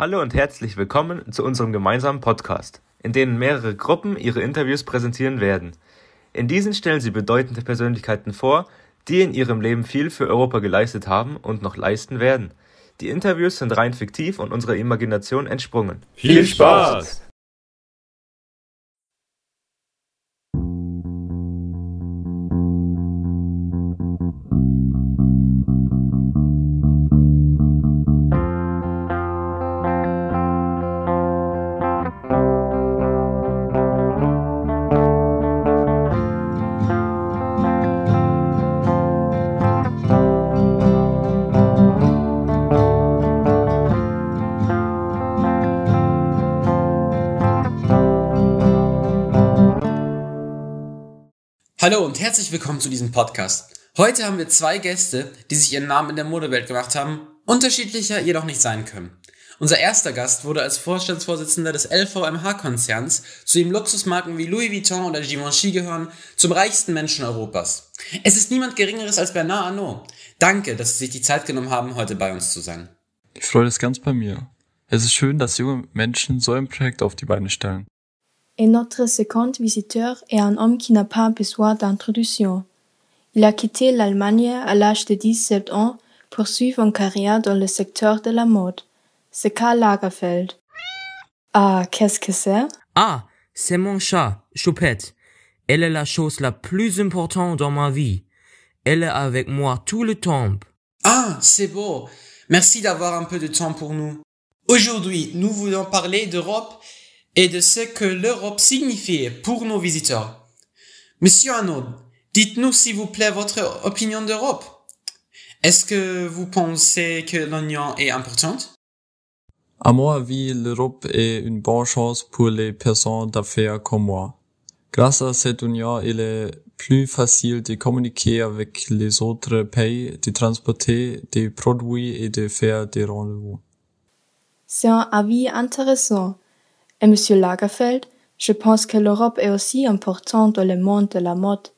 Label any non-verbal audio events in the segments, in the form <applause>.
Hallo und herzlich willkommen zu unserem gemeinsamen Podcast, in dem mehrere Gruppen ihre Interviews präsentieren werden. In diesen stellen sie bedeutende Persönlichkeiten vor, die in ihrem Leben viel für Europa geleistet haben und noch leisten werden. Die Interviews sind rein fiktiv und unserer Imagination entsprungen. Viel Spaß! Hallo und herzlich willkommen zu diesem Podcast. Heute haben wir zwei Gäste, die sich ihren Namen in der Modewelt gemacht haben, unterschiedlicher jedoch nicht sein können. Unser erster Gast wurde als Vorstandsvorsitzender des LVMH-Konzerns, zu dem Luxusmarken wie Louis Vuitton oder Givenchy gehören, zum reichsten Menschen Europas. Es ist niemand Geringeres als Bernard Arnault. Danke, dass Sie sich die Zeit genommen haben, heute bei uns zu sein. Die Freude ist ganz bei mir. Es ist schön, dass junge Menschen so ein Projekt auf die Beine stellen. Et notre second visiteur est un homme qui n'a pas besoin d'introduction. Il a quitté l'Allemagne à l'âge de 17 ans pour suivre une carrière dans le secteur de la mode. C'est Karl Lagerfeld. Ah, qu'est-ce que c'est? Ah, c'est mon chat, Choupette. Elle est la chose la plus importante dans ma vie. Elle est avec moi tout le temps. Ah, c'est beau. Merci d'avoir un peu de temps pour nous. Aujourd'hui, nous voulons parler d'Europe et de ce que l'Europe signifie pour nos visiteurs. Monsieur Arnaud, dites-nous s'il vous plaît votre opinion d'Europe. Est-ce que vous pensez que l'Union est importante? À mon avis, l'Europe est une bonne chance pour les personnes d'affaires comme moi. Grâce à cette union, il est plus facile de communiquer avec les autres pays, de transporter des produits et de faire des rendez-vous. C'est un avis intéressant. Et Monsieur Lagerfeld, je pense que l'Europe est aussi importante dans le monde de la mode.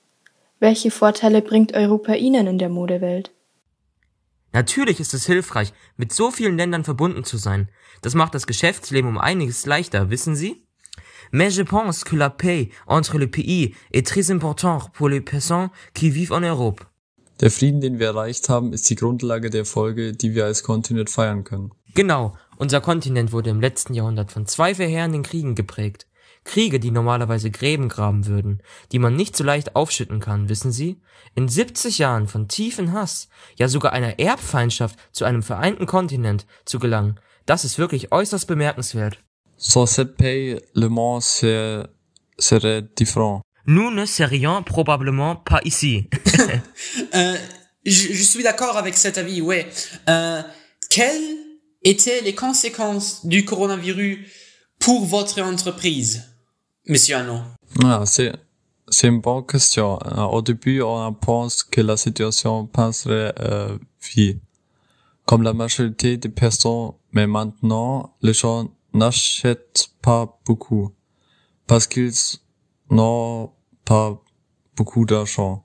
Welche Vorteile bringt Europa Ihnen in der Modewelt? Natürlich ist es hilfreich, mit so vielen Ländern verbunden zu sein. Das macht das Geschäftsleben um einiges leichter, wissen Sie? Mais je pense que la paix entre les pays est très important pour les personnes qui vivent en Europe. Der Frieden, den wir erreicht haben, ist die Grundlage der Erfolge, die wir als Kontinent feiern können. Genau, unser Kontinent wurde im letzten Jahrhundert von zwei verheerenden Kriegen geprägt. Kriege, die normalerweise Gräben graben würden, die man nicht so leicht aufschütten kann, wissen Sie? In 70 Jahren von tiefen Hass, ja sogar einer Erbfeindschaft zu einem vereinten Kontinent zu gelangen, das ist wirklich äußerst bemerkenswert. Sans cette paix, le monde ser- serait différent. Nous ne serions probablement pas ici. <laughs> Euh, je, je suis d'accord avec cet avis, ouais. Euh, quelles étaient les conséquences du coronavirus pour votre entreprise, Monsieur Arnaud? Ah, c'est, c'est une bonne question. Au début, on pense que la situation passerait euh, vite, comme la majorité des personnes, mais maintenant, les gens n'achètent pas beaucoup, parce qu'ils n'ont pas beaucoup d'argent.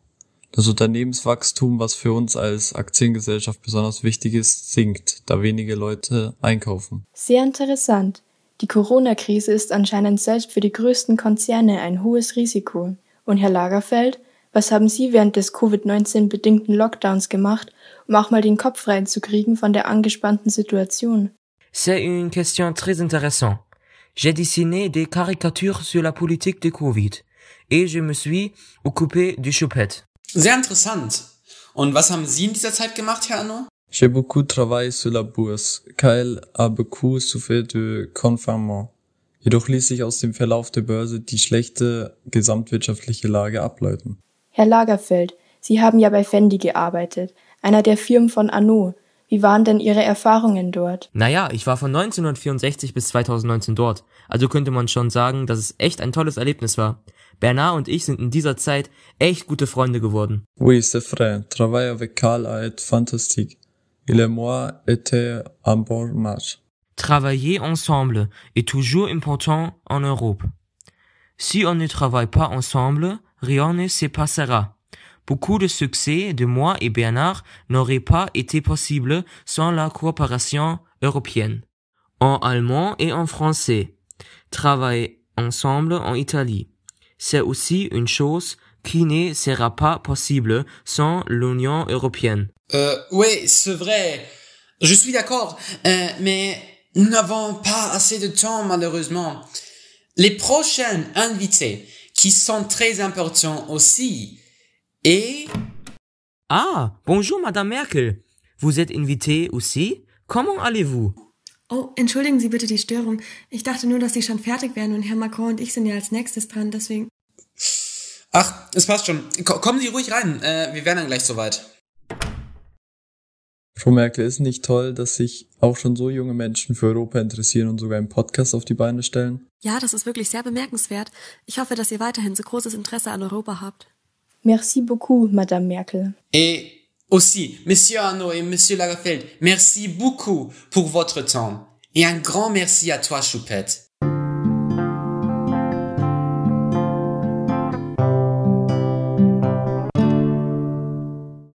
Das Unternehmenswachstum, was für uns als Aktiengesellschaft besonders wichtig ist, sinkt, da wenige Leute einkaufen. Sehr interessant. Die Corona-Krise ist anscheinend selbst für die größten Konzerne ein hohes Risiko. Und Herr Lagerfeld, was haben Sie während des Covid-19 bedingten Lockdowns gemacht, um auch mal den Kopf frei zu kriegen von der angespannten Situation? C'est une question très intéressante. J'ai dessiné des caricatures sur la politique de Covid et je me suis occupé du choupette. Sehr interessant. Und was haben Sie in dieser Zeit gemacht, Herr Arnaud J'ai beaucoup travaillé sur la bourse, car elle a beaucoup souffert de confinement. Jedoch ließ sich aus dem Verlauf der Börse die schlechte gesamtwirtschaftliche Lage ableiten. Herr Lagerfeld, Sie haben ja bei Fendi gearbeitet, einer der Firmen von Arnaud. Wie waren denn Ihre Erfahrungen dort? Naja, ich war von 1964 bis 2019 dort, also könnte man schon sagen, dass es echt ein tolles Erlebnis war. Bernard und ich sind in dieser Zeit echt gute Freunde geworden. Oui, c'est vrai. Travailler avec Karl a été fantastique. Il et moi était un bon match. Travailler ensemble est toujours important en Europe. Si on ne travaille pas ensemble, rien ne se passera. Beaucoup de succès de moi et Bernard n'aurait pas été possible sans la coopération européenne. en allemand et en français, travaillent ensemble en Italie. C'est aussi une chose qui ne sera pas possible sans l'Union européenne. Euh, oui, c'est vrai. Je suis d'accord, euh, mais nous n'avons pas assez de temps malheureusement. Les prochains invités, qui sont très importants aussi, et... Ah, bonjour Madame Merkel. Vous êtes invitée aussi? Comment allez-vous? Oh, entschuldigen Sie bitte die Störung. Ich dachte nur, dass Sie schon fertig wären und Herr Macron und ich sind ja als nächstes dran, deswegen. Ach, es passt schon. Ko kommen Sie ruhig rein. Äh, wir werden dann gleich soweit. Frau Merkel, ist nicht toll, dass sich auch schon so junge Menschen für Europa interessieren und sogar einen Podcast auf die Beine stellen? Ja, das ist wirklich sehr bemerkenswert. Ich hoffe, dass ihr weiterhin so großes Interesse an Europa habt. Merci beaucoup, Madame Merkel. Et aussi, Monsieur Arnaud et Monsieur Lagerfeld, merci beaucoup pour votre temps. Et un grand merci à toi, Choupette.